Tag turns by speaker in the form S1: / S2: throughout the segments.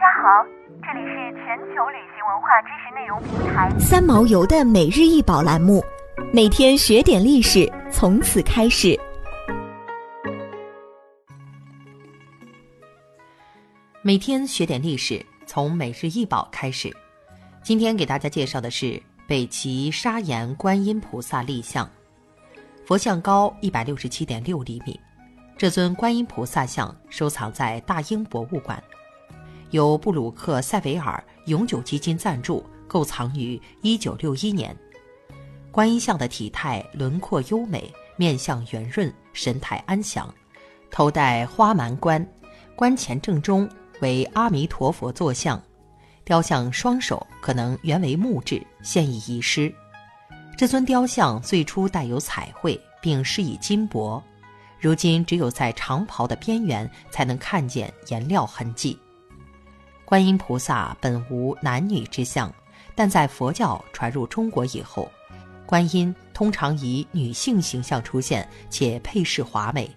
S1: 家好，这里是全球旅行文化知识内容平台
S2: 三毛游的每日一宝栏目，每天学点历史，从此开始。
S3: 每天学点历史，从每日一宝开始。今天给大家介绍的是北齐砂岩观音菩萨立像，佛像高一百六十七点六厘米。这尊观音菩萨像收藏在大英博物馆，由布鲁克塞维尔永久基金赞助，购藏于一九六一年。观音像的体态轮廓优美，面相圆润，神态安详，头戴花蛮冠，冠前正中为阿弥陀佛坐像，雕像双手可能原为木质，现已遗失。这尊雕像最初带有彩绘，并施以金箔。如今只有在长袍的边缘才能看见颜料痕迹。观音菩萨本无男女之相，但在佛教传入中国以后，观音通常以女性形象出现，且配饰华美。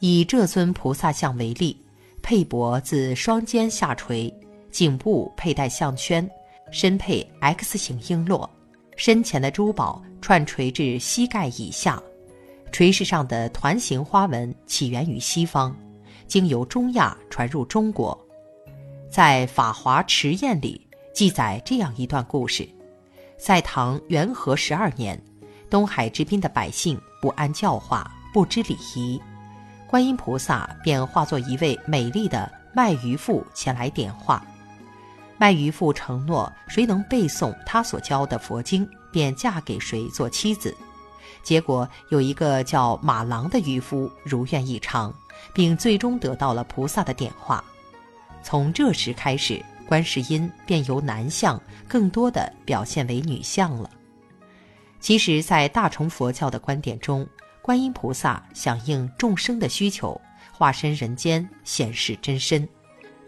S3: 以这尊菩萨像为例，佩帛自双肩下垂，颈部佩戴项圈，身佩 X 型璎珞，身前的珠宝串垂至膝盖以下。垂饰上的团形花纹起源于西方，经由中亚传入中国。在《法华池宴》里记载这样一段故事：在唐元和十二年，东海之滨的百姓不安教化，不知礼仪，观音菩萨便化作一位美丽的卖鱼妇前来点化。卖鱼妇承诺，谁能背诵他所教的佛经，便嫁给谁做妻子。结果有一个叫马郎的渔夫如愿以偿，并最终得到了菩萨的点化。从这时开始，观世音便由男相更多的表现为女相了。其实，在大乘佛教的观点中，观音菩萨响应众生的需求，化身人间显示真身。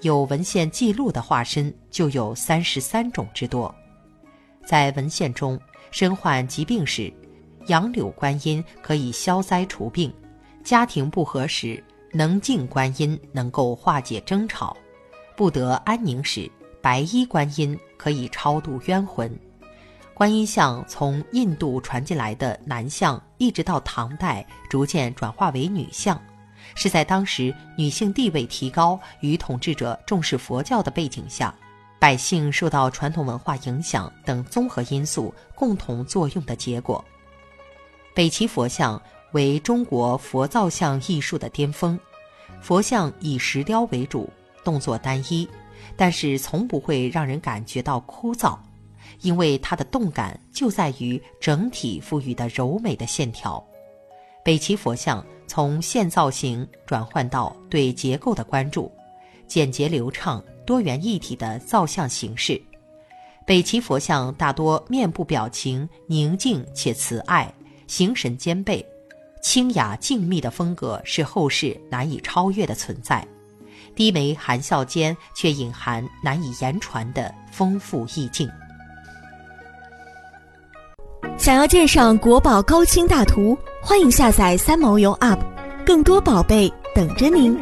S3: 有文献记录的化身就有三十三种之多。在文献中，身患疾病时。杨柳观音可以消灾除病，家庭不和时，能静观音能够化解争吵；不得安宁时，白衣观音可以超度冤魂。观音像从印度传进来的男像，一直到唐代逐渐转化为女像，是在当时女性地位提高与统治者重视佛教的背景下，百姓受到传统文化影响等综合因素共同作用的结果。北齐佛像为中国佛造像艺术的巅峰，佛像以石雕为主，动作单一，但是从不会让人感觉到枯燥，因为它的动感就在于整体赋予的柔美的线条。北齐佛像从现造型转换到对结构的关注，简洁流畅、多元一体的造像形式。北齐佛像大多面部表情宁静且慈爱。形神兼备，清雅静谧的风格是后世难以超越的存在。低眉含笑间，却隐含难以言传的丰富意境。
S2: 想要鉴赏国宝高清大图，欢迎下载三毛游 App，更多宝贝等着您。